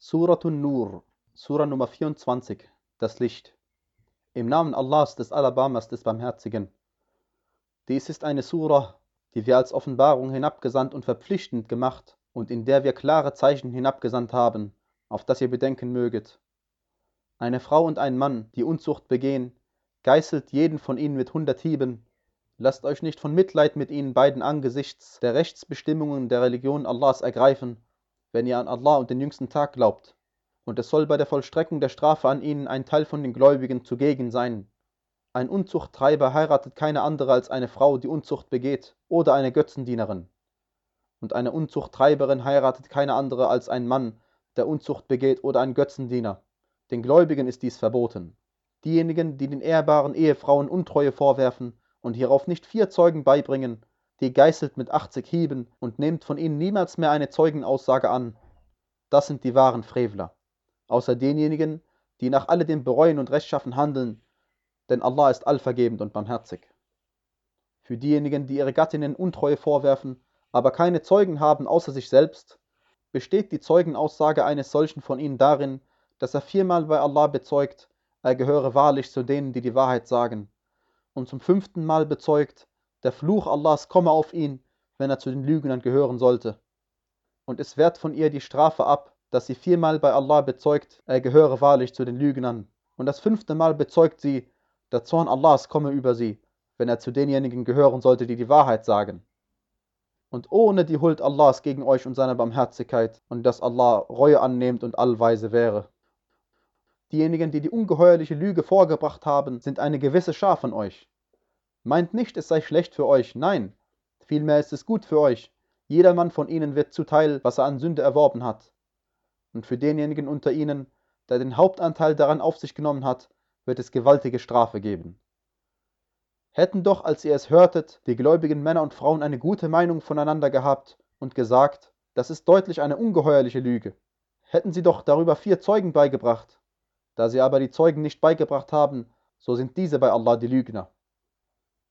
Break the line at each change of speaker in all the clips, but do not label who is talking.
Suratun Nur, Surah Nummer 24, das Licht. Im Namen Allahs, des Alabamas, des Barmherzigen. Dies ist eine Surah, die wir als Offenbarung hinabgesandt und verpflichtend gemacht und in der wir klare Zeichen hinabgesandt haben, auf das ihr bedenken möget. Eine Frau und ein Mann, die Unzucht begehen, geißelt jeden von ihnen mit hundert Hieben. Lasst euch nicht von Mitleid mit ihnen beiden angesichts der Rechtsbestimmungen der Religion Allahs ergreifen, wenn ihr an Allah und den jüngsten Tag glaubt. Und es soll bei der Vollstreckung der Strafe an ihnen ein Teil von den Gläubigen zugegen sein. Ein Unzuchttreiber heiratet keine andere als eine Frau, die Unzucht begeht, oder eine Götzendienerin. Und eine Unzuchttreiberin heiratet keine andere als ein Mann, der Unzucht begeht, oder ein Götzendiener. Den Gläubigen ist dies verboten. Diejenigen, die den ehrbaren Ehefrauen Untreue vorwerfen und hierauf nicht vier Zeugen beibringen, die geißelt mit 80 Hieben und nehmt von ihnen niemals mehr eine Zeugenaussage an. Das sind die wahren Frevler. Außer denjenigen, die nach alledem bereuen und rechtschaffen handeln, denn Allah ist allvergebend und barmherzig. Für diejenigen, die ihre Gattinnen Untreue vorwerfen, aber keine Zeugen haben außer sich selbst, besteht die Zeugenaussage eines solchen von ihnen darin, dass er viermal bei Allah bezeugt, er gehöre wahrlich zu denen, die die Wahrheit sagen, und zum fünften Mal bezeugt, der Fluch Allahs komme auf ihn, wenn er zu den Lügnern gehören sollte. Und es wehrt von ihr die Strafe ab, dass sie viermal bei Allah bezeugt, er gehöre wahrlich zu den Lügnern. Und das fünfte Mal bezeugt sie, der Zorn Allahs komme über sie, wenn er zu denjenigen gehören sollte, die die Wahrheit sagen. Und ohne die Huld Allahs gegen euch und seine Barmherzigkeit und dass Allah Reue annehmt und allweise wäre. Diejenigen, die die ungeheuerliche Lüge vorgebracht haben, sind eine gewisse Schar von euch. Meint nicht, es sei schlecht für euch, nein, vielmehr ist es gut für euch. Jedermann von ihnen wird zuteil, was er an Sünde erworben hat. Und für denjenigen unter ihnen, der den Hauptanteil daran auf sich genommen hat, wird es gewaltige Strafe geben. Hätten doch, als ihr es hörtet, die gläubigen Männer und Frauen eine gute Meinung voneinander gehabt und gesagt, das ist deutlich eine ungeheuerliche Lüge. Hätten sie doch darüber vier Zeugen beigebracht. Da sie aber die Zeugen nicht beigebracht haben, so sind diese bei Allah die Lügner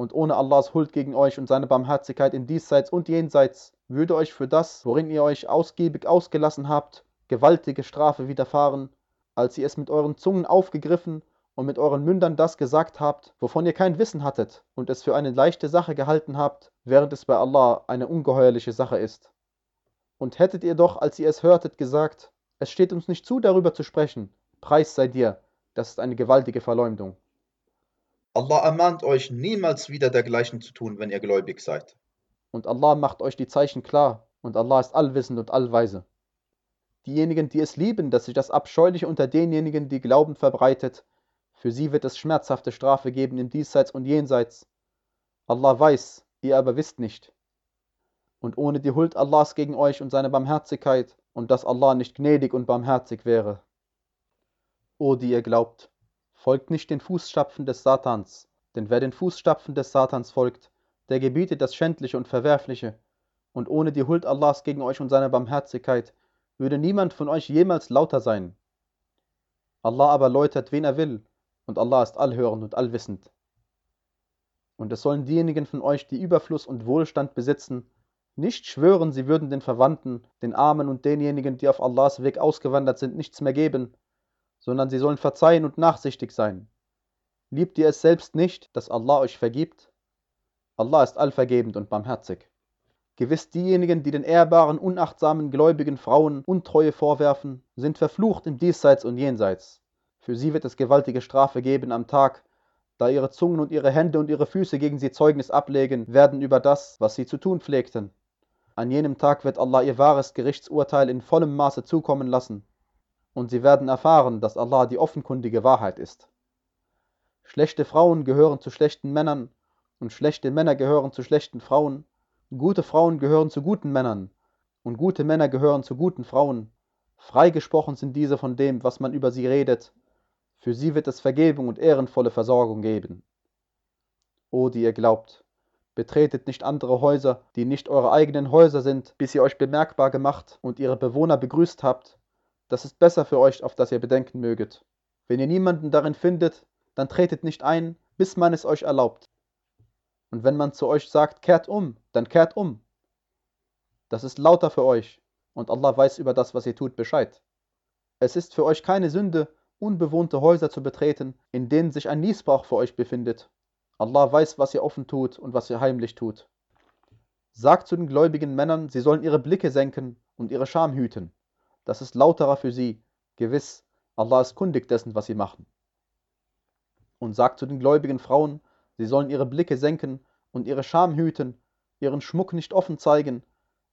und ohne Allahs Huld gegen euch und seine Barmherzigkeit in diesseits und jenseits würde euch für das, worin ihr euch ausgiebig ausgelassen habt, gewaltige Strafe widerfahren, als ihr es mit euren Zungen aufgegriffen und mit euren Mündern das gesagt habt, wovon ihr kein Wissen hattet und es für eine leichte Sache gehalten habt, während es bei Allah eine ungeheuerliche Sache ist. Und hättet ihr doch, als ihr es hörtet, gesagt, es steht uns nicht zu, darüber zu sprechen, Preis sei dir, das ist eine gewaltige Verleumdung.
Allah ermahnt euch, niemals wieder dergleichen zu tun, wenn ihr gläubig seid.
Und Allah macht euch die Zeichen klar, und Allah ist allwissend und allweise. Diejenigen, die es lieben, dass sich das Abscheuliche unter denjenigen, die Glauben verbreitet, für sie wird es schmerzhafte Strafe geben im Diesseits und Jenseits. Allah weiß, ihr aber wisst nicht. Und ohne die Huld Allahs gegen euch und seine Barmherzigkeit, und dass Allah nicht gnädig und barmherzig wäre. O die ihr glaubt, Folgt nicht den Fußstapfen des Satans, denn wer den Fußstapfen des Satans folgt, der gebietet das Schändliche und Verwerfliche, und ohne die Huld Allahs gegen euch und seine Barmherzigkeit würde niemand von euch jemals lauter sein. Allah aber läutert, wen er will, und Allah ist allhörend und allwissend. Und es sollen diejenigen von euch, die Überfluss und Wohlstand besitzen, nicht schwören, sie würden den Verwandten, den Armen und denjenigen, die auf Allahs Weg ausgewandert sind, nichts mehr geben, sondern sie sollen verzeihen und nachsichtig sein. Liebt ihr es selbst nicht, dass Allah euch vergibt? Allah ist allvergebend und barmherzig. Gewiss diejenigen, die den ehrbaren, unachtsamen, gläubigen Frauen Untreue vorwerfen, sind verflucht im Diesseits und Jenseits. Für sie wird es gewaltige Strafe geben am Tag, da ihre Zungen und ihre Hände und ihre Füße gegen sie Zeugnis ablegen werden über das, was sie zu tun pflegten. An jenem Tag wird Allah ihr wahres Gerichtsurteil in vollem Maße zukommen lassen und sie werden erfahren, dass Allah die offenkundige Wahrheit ist. Schlechte Frauen gehören zu schlechten Männern und schlechte Männer gehören zu schlechten Frauen, gute Frauen gehören zu guten Männern und gute Männer gehören zu guten Frauen. Freigesprochen sind diese von dem, was man über sie redet. Für sie wird es Vergebung und ehrenvolle Versorgung geben. O, die ihr glaubt, betretet nicht andere Häuser, die nicht eure eigenen Häuser sind, bis ihr euch bemerkbar gemacht und ihre Bewohner begrüßt habt das ist besser für euch, auf das ihr bedenken möget. Wenn ihr niemanden darin findet, dann tretet nicht ein, bis man es euch erlaubt. Und wenn man zu euch sagt, kehrt um, dann kehrt um. Das ist lauter für euch, und Allah weiß über das, was ihr tut, Bescheid. Es ist für euch keine Sünde, unbewohnte Häuser zu betreten, in denen sich ein Niesbrauch für euch befindet. Allah weiß, was ihr offen tut und was ihr heimlich tut. Sagt zu den gläubigen Männern, sie sollen ihre Blicke senken und ihre Scham hüten. Das ist lauterer für sie. Gewiss, Allah ist kundig dessen, was sie machen. Und sagt zu den gläubigen Frauen, sie sollen ihre Blicke senken und ihre Scham hüten, ihren Schmuck nicht offen zeigen,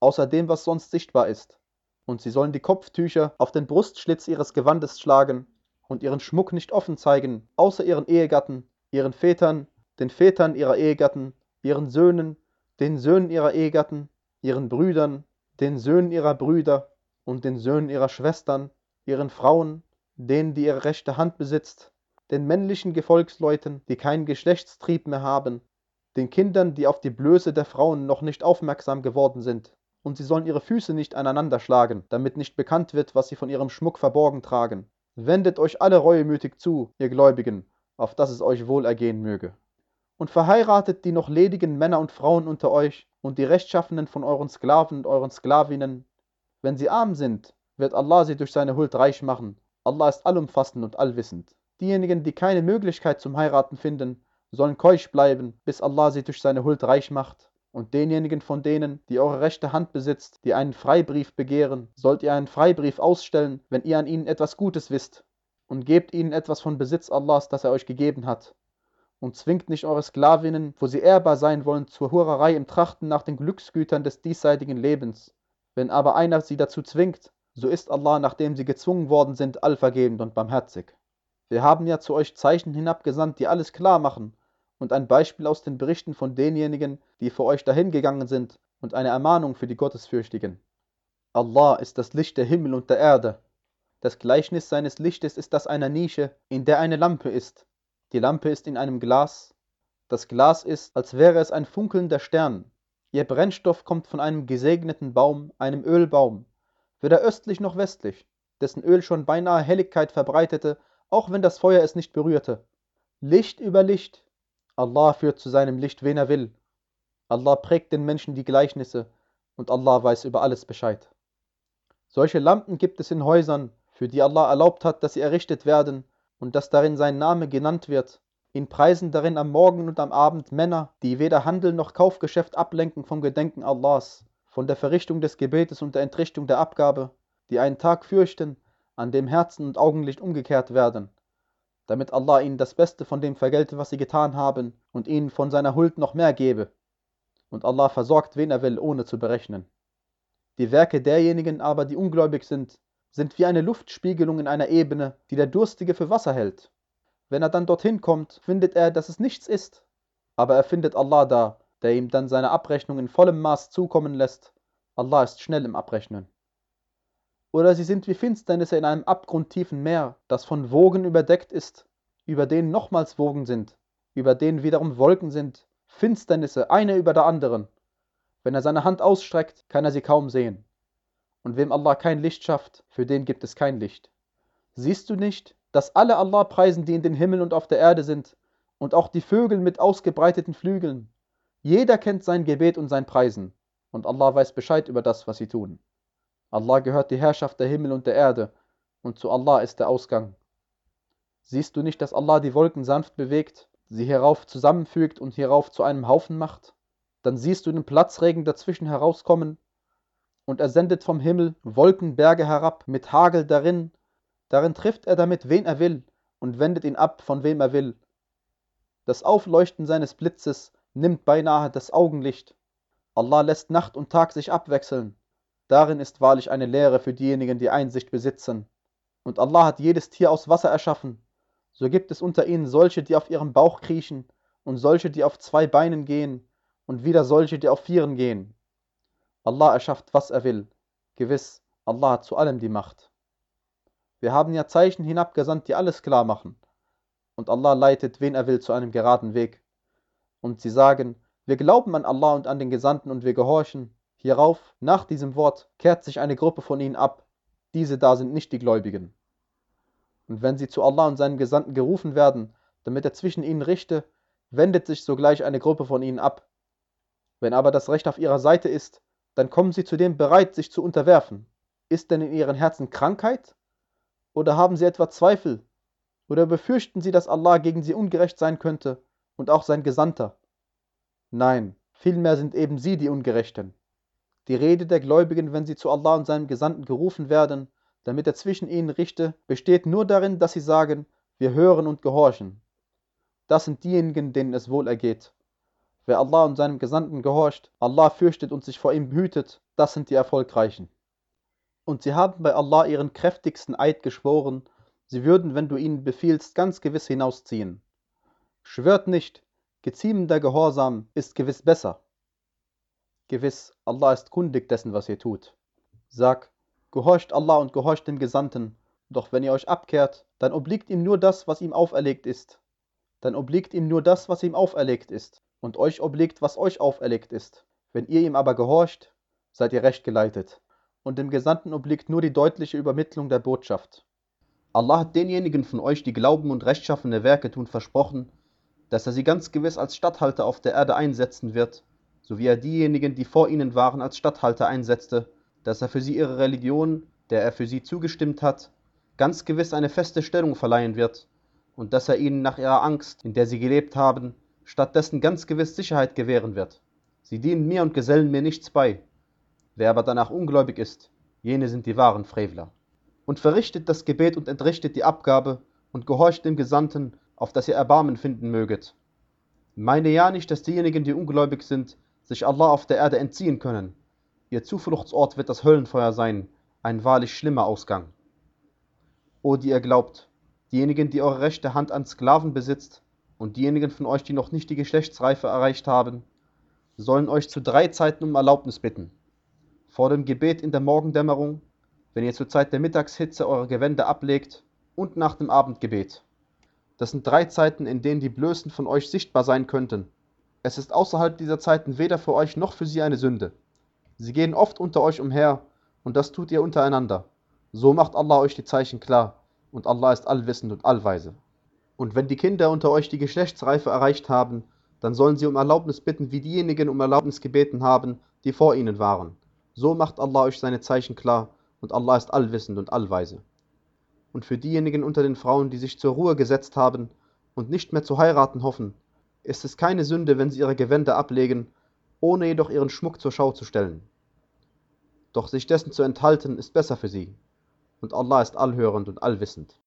außer dem, was sonst sichtbar ist. Und sie sollen die Kopftücher auf den Brustschlitz ihres Gewandes schlagen und ihren Schmuck nicht offen zeigen, außer ihren Ehegatten, ihren Vätern, den Vätern ihrer Ehegatten, ihren Söhnen, den Söhnen ihrer Ehegatten, ihren Brüdern, den Söhnen ihrer Brüder und den Söhnen ihrer Schwestern, ihren Frauen, denen, die ihre rechte Hand besitzt, den männlichen Gefolgsleuten, die keinen Geschlechtstrieb mehr haben, den Kindern, die auf die Blöße der Frauen noch nicht aufmerksam geworden sind, und sie sollen ihre Füße nicht aneinander schlagen, damit nicht bekannt wird, was sie von ihrem Schmuck verborgen tragen. Wendet euch alle reuemütig zu, ihr Gläubigen, auf dass es euch wohl ergehen möge. Und verheiratet die noch ledigen Männer und Frauen unter euch und die Rechtschaffenen von euren Sklaven und euren Sklavinnen. Wenn sie arm sind, wird Allah sie durch seine Huld reich machen. Allah ist allumfassend und allwissend. Diejenigen, die keine Möglichkeit zum Heiraten finden, sollen keusch bleiben, bis Allah sie durch seine Huld reich macht. Und denjenigen von denen, die eure rechte Hand besitzt, die einen Freibrief begehren, sollt ihr einen Freibrief ausstellen, wenn ihr an ihnen etwas Gutes wisst. Und gebt ihnen etwas von Besitz Allahs, das er euch gegeben hat. Und zwingt nicht eure Sklavinnen, wo sie ehrbar sein wollen, zur Hurerei im Trachten nach den Glücksgütern des diesseitigen Lebens. Wenn aber einer sie dazu zwingt, so ist Allah, nachdem sie gezwungen worden sind, allvergebend und barmherzig. Wir haben ja zu euch Zeichen hinabgesandt, die alles klar machen, und ein Beispiel aus den Berichten von denjenigen, die vor euch dahingegangen sind, und eine Ermahnung für die Gottesfürchtigen. Allah ist das Licht der Himmel und der Erde. Das Gleichnis seines Lichtes ist das einer Nische, in der eine Lampe ist. Die Lampe ist in einem Glas. Das Glas ist, als wäre es ein funkelnder Stern. Ihr Brennstoff kommt von einem gesegneten Baum, einem Ölbaum, weder östlich noch westlich, dessen Öl schon beinahe Helligkeit verbreitete, auch wenn das Feuer es nicht berührte. Licht über Licht, Allah führt zu seinem Licht, wen er will. Allah prägt den Menschen die Gleichnisse und Allah weiß über alles Bescheid. Solche Lampen gibt es in Häusern, für die Allah erlaubt hat, dass sie errichtet werden und dass darin sein Name genannt wird. Ihn preisen darin am Morgen und am Abend Männer, die weder Handel noch Kaufgeschäft ablenken vom Gedenken Allahs, von der Verrichtung des Gebetes und der Entrichtung der Abgabe, die einen Tag fürchten, an dem Herzen und Augenlicht umgekehrt werden damit Allah ihnen das Beste von dem vergelte, was sie getan haben, und ihnen von seiner Huld noch mehr gebe. Und Allah versorgt, wen er will, ohne zu berechnen. Die Werke derjenigen aber, die ungläubig sind, sind wie eine Luftspiegelung in einer Ebene, die der Durstige für Wasser hält. Wenn er dann dorthin kommt, findet er, dass es nichts ist. Aber er findet Allah da, der ihm dann seine Abrechnung in vollem Maß zukommen lässt. Allah ist schnell im Abrechnen. Oder sie sind wie Finsternisse in einem abgrundtiefen Meer, das von Wogen überdeckt ist, über denen nochmals Wogen sind, über denen wiederum Wolken sind, Finsternisse, eine über der anderen. Wenn er seine Hand ausstreckt, kann er sie kaum sehen. Und wem Allah kein Licht schafft, für den gibt es kein Licht. Siehst du nicht, dass alle Allah preisen, die in den Himmel und auf der Erde sind, und auch die Vögel mit ausgebreiteten Flügeln? Jeder kennt sein Gebet und sein Preisen, und Allah weiß Bescheid über das, was sie tun. Allah gehört die Herrschaft der Himmel und der Erde, und zu Allah ist der Ausgang. Siehst du nicht, dass Allah die Wolken sanft bewegt, sie hierauf zusammenfügt und hierauf zu einem Haufen macht? Dann siehst du den Platzregen dazwischen herauskommen, und er sendet vom Himmel Wolkenberge herab mit Hagel darin, darin trifft er damit, wen er will, und wendet ihn ab, von wem er will. Das Aufleuchten seines Blitzes nimmt beinahe das Augenlicht. Allah lässt Nacht und Tag sich abwechseln. Darin ist wahrlich eine Lehre für diejenigen, die Einsicht besitzen. Und Allah hat jedes Tier aus Wasser erschaffen. So gibt es unter ihnen solche, die auf ihrem Bauch kriechen, und solche, die auf zwei Beinen gehen, und wieder solche, die auf vieren gehen. Allah erschafft, was er will. Gewiss, Allah hat zu allem die Macht. Wir haben ja Zeichen hinabgesandt, die alles klar machen. Und Allah leitet, wen er will, zu einem geraden Weg. Und sie sagen, wir glauben an Allah und an den Gesandten und wir gehorchen. Hierauf, nach diesem Wort, kehrt sich eine Gruppe von ihnen ab. Diese da sind nicht die Gläubigen. Und wenn sie zu Allah und seinem Gesandten gerufen werden, damit er zwischen ihnen richte, wendet sich sogleich eine Gruppe von ihnen ab. Wenn aber das Recht auf ihrer Seite ist, dann kommen sie zu dem bereit, sich zu unterwerfen. Ist denn in ihren Herzen Krankheit? Oder haben sie etwa Zweifel? Oder befürchten sie, dass Allah gegen sie ungerecht sein könnte und auch sein Gesandter? Nein, vielmehr sind eben sie die Ungerechten. Die Rede der Gläubigen, wenn sie zu Allah und seinem Gesandten gerufen werden, damit er zwischen ihnen richte, besteht nur darin, dass sie sagen, wir hören und gehorchen. Das sind diejenigen, denen es wohl ergeht. Wer Allah und seinem Gesandten gehorcht, Allah fürchtet und sich vor ihm behütet, das sind die Erfolgreichen. Und sie haben bei Allah ihren kräftigsten Eid geschworen, sie würden, wenn du ihnen befiehlst, ganz gewiss hinausziehen. Schwört nicht, geziemender Gehorsam ist gewiss besser. Gewiss, Allah ist kundig dessen, was ihr tut. Sag, gehorcht Allah und gehorcht dem Gesandten, doch wenn ihr euch abkehrt, dann obliegt ihm nur das, was ihm auferlegt ist. Dann obliegt ihm nur das, was ihm auferlegt ist, und euch obliegt, was euch auferlegt ist. Wenn ihr ihm aber gehorcht, seid ihr recht geleitet. Und dem Gesandten obliegt nur die deutliche Übermittlung der Botschaft. Allah hat denjenigen von euch, die glauben und rechtschaffene Werke tun, versprochen, dass er sie ganz gewiss als Statthalter auf der Erde einsetzen wird, so wie er diejenigen, die vor ihnen waren, als Statthalter einsetzte, dass er für sie ihre Religion, der er für sie zugestimmt hat, ganz gewiss eine feste Stellung verleihen wird, und dass er ihnen nach ihrer Angst, in der sie gelebt haben, stattdessen ganz gewiss Sicherheit gewähren wird. Sie dienen mir und gesellen mir nichts bei. Wer aber danach ungläubig ist, jene sind die wahren Frevler. Und verrichtet das Gebet und entrichtet die Abgabe und gehorcht dem Gesandten, auf dass ihr Erbarmen finden möget. Meine ja nicht, dass diejenigen, die ungläubig sind, sich Allah auf der Erde entziehen können. Ihr Zufluchtsort wird das Höllenfeuer sein, ein wahrlich schlimmer Ausgang. O die ihr glaubt, diejenigen, die eure rechte Hand an Sklaven besitzt, und diejenigen von euch, die noch nicht die Geschlechtsreife erreicht haben, sollen euch zu drei Zeiten um Erlaubnis bitten. Vor dem Gebet in der Morgendämmerung, wenn ihr zur Zeit der Mittagshitze eure Gewänder ablegt, und nach dem Abendgebet. Das sind drei Zeiten, in denen die Blößen von euch sichtbar sein könnten. Es ist außerhalb dieser Zeiten weder für euch noch für sie eine Sünde. Sie gehen oft unter euch umher, und das tut ihr untereinander. So macht Allah euch die Zeichen klar, und Allah ist allwissend und allweise. Und wenn die Kinder unter euch die Geschlechtsreife erreicht haben, dann sollen sie um Erlaubnis bitten, wie diejenigen um Erlaubnis gebeten haben, die vor ihnen waren. So macht Allah euch seine Zeichen klar, und Allah ist allwissend und allweise. Und für diejenigen unter den Frauen, die sich zur Ruhe gesetzt haben und nicht mehr zu heiraten hoffen, ist es keine Sünde, wenn sie ihre Gewänder ablegen, ohne jedoch ihren Schmuck zur Schau zu stellen. Doch sich dessen zu enthalten, ist besser für sie, und Allah ist allhörend und allwissend.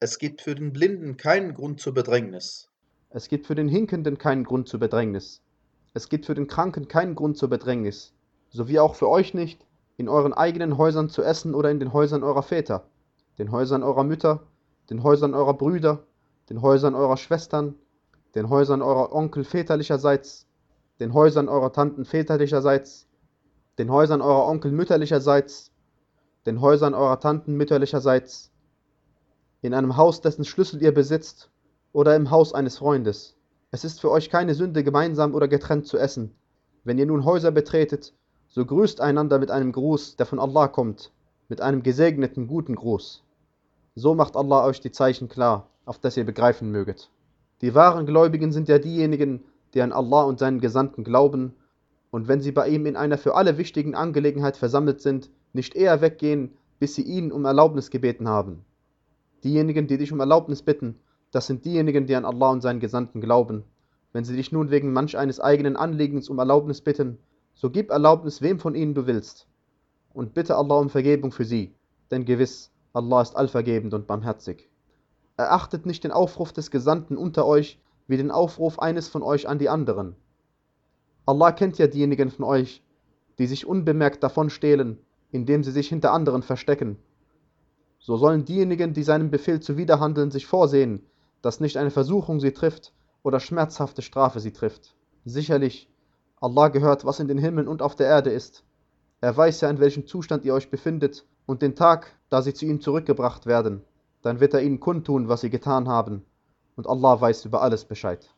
Es gibt für den Blinden keinen Grund zur Bedrängnis.
Es gibt für den Hinkenden keinen Grund zur Bedrängnis. Es gibt für den Kranken keinen Grund zur Bedrängnis, sowie auch für euch nicht, in euren eigenen Häusern zu essen oder in den Häusern eurer Väter, den Häusern eurer Mütter, den Häusern eurer Brüder, den Häusern eurer Schwestern, den Häusern eurer Onkel väterlicherseits, den Häusern eurer Tanten väterlicherseits, den Häusern eurer Onkel mütterlicherseits, den Häusern eurer Tanten mütterlicherseits, in einem Haus, dessen Schlüssel ihr besitzt, oder im Haus eines Freundes. Es ist für euch keine Sünde, gemeinsam oder getrennt zu essen. Wenn ihr nun Häuser betretet, so grüßt einander mit einem Gruß, der von Allah kommt, mit einem gesegneten guten Gruß. So macht Allah euch die Zeichen klar, auf dass ihr begreifen möget. Die wahren Gläubigen sind ja diejenigen, die an Allah und seinen Gesandten glauben, und wenn sie bei ihm in einer für alle wichtigen Angelegenheit versammelt sind, nicht eher weggehen, bis sie ihn um Erlaubnis gebeten haben. Diejenigen, die dich um Erlaubnis bitten, das sind diejenigen, die an Allah und seinen Gesandten glauben. Wenn sie dich nun wegen manch eines eigenen Anliegens um Erlaubnis bitten, so gib Erlaubnis wem von ihnen du willst. Und bitte Allah um Vergebung für sie, denn gewiss, Allah ist allvergebend und barmherzig. Erachtet nicht den Aufruf des Gesandten unter euch wie den Aufruf eines von euch an die anderen. Allah kennt ja diejenigen von euch, die sich unbemerkt davon stehlen, indem sie sich hinter anderen verstecken. So sollen diejenigen, die seinem Befehl zuwiderhandeln, sich vorsehen, dass nicht eine Versuchung sie trifft oder schmerzhafte Strafe sie trifft. Sicherlich, Allah gehört, was in den Himmeln und auf der Erde ist. Er weiß ja, in welchem Zustand ihr euch befindet und den Tag, da sie zu ihm zurückgebracht werden. Dann wird er ihnen kundtun, was sie getan haben. Und Allah weiß über alles Bescheid.